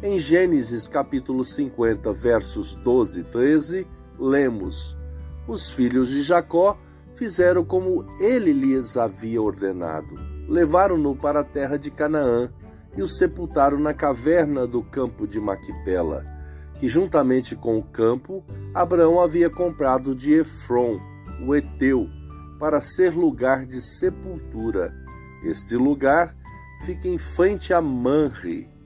Em Gênesis capítulo 50, versos 12 e 13, lemos: Os filhos de Jacó fizeram como ele lhes havia ordenado. Levaram-no para a terra de Canaã e o sepultaram na caverna do campo de Maquipela, que juntamente com o campo Abraão havia comprado de Efron, o Eteu, para ser lugar de sepultura. Este lugar fica em frente a Manre.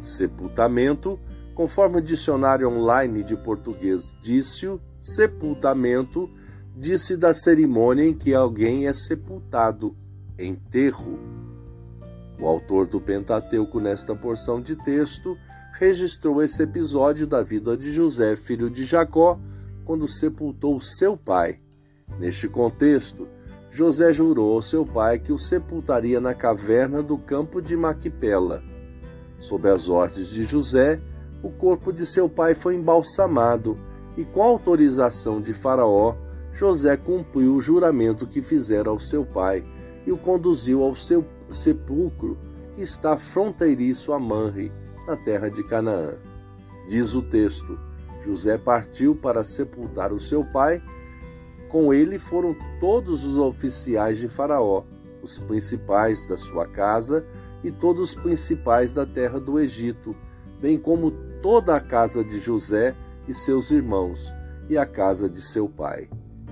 Sepultamento, conforme o dicionário online de português disse, sepultamento disse da cerimônia em que alguém é sepultado, enterro. O autor do Pentateuco, nesta porção de texto, registrou esse episódio da vida de José, filho de Jacó, quando sepultou seu pai. Neste contexto, José jurou ao seu pai que o sepultaria na caverna do campo de Maquipela. Sob as ordens de José, o corpo de seu pai foi embalsamado e, com autorização de Faraó, José cumpriu o juramento que fizera ao seu pai e o conduziu ao seu sepulcro, que está fronteiriço a Manre, na terra de Canaã. Diz o texto: José partiu para sepultar o seu pai com ele foram todos os oficiais de Faraó, os principais da sua casa e todos os principais da terra do Egito, bem como toda a casa de José e seus irmãos, e a casa de seu pai.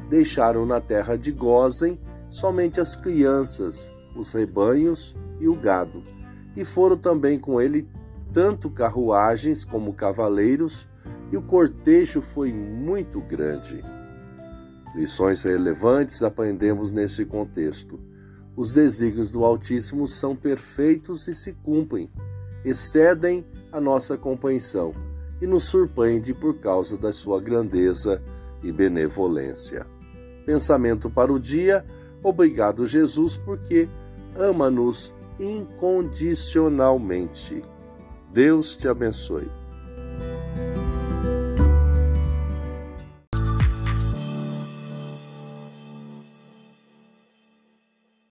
Deixaram na terra de Gozen somente as crianças, os rebanhos e o gado, e foram também com ele tanto carruagens como cavaleiros, e o cortejo foi muito grande. Lições relevantes aprendemos neste contexto. Os desígnios do Altíssimo são perfeitos e se cumprem, excedem a nossa compreensão e nos surpreende por causa da sua grandeza e benevolência. Pensamento para o dia: obrigado, Jesus, porque ama-nos incondicionalmente. Deus te abençoe.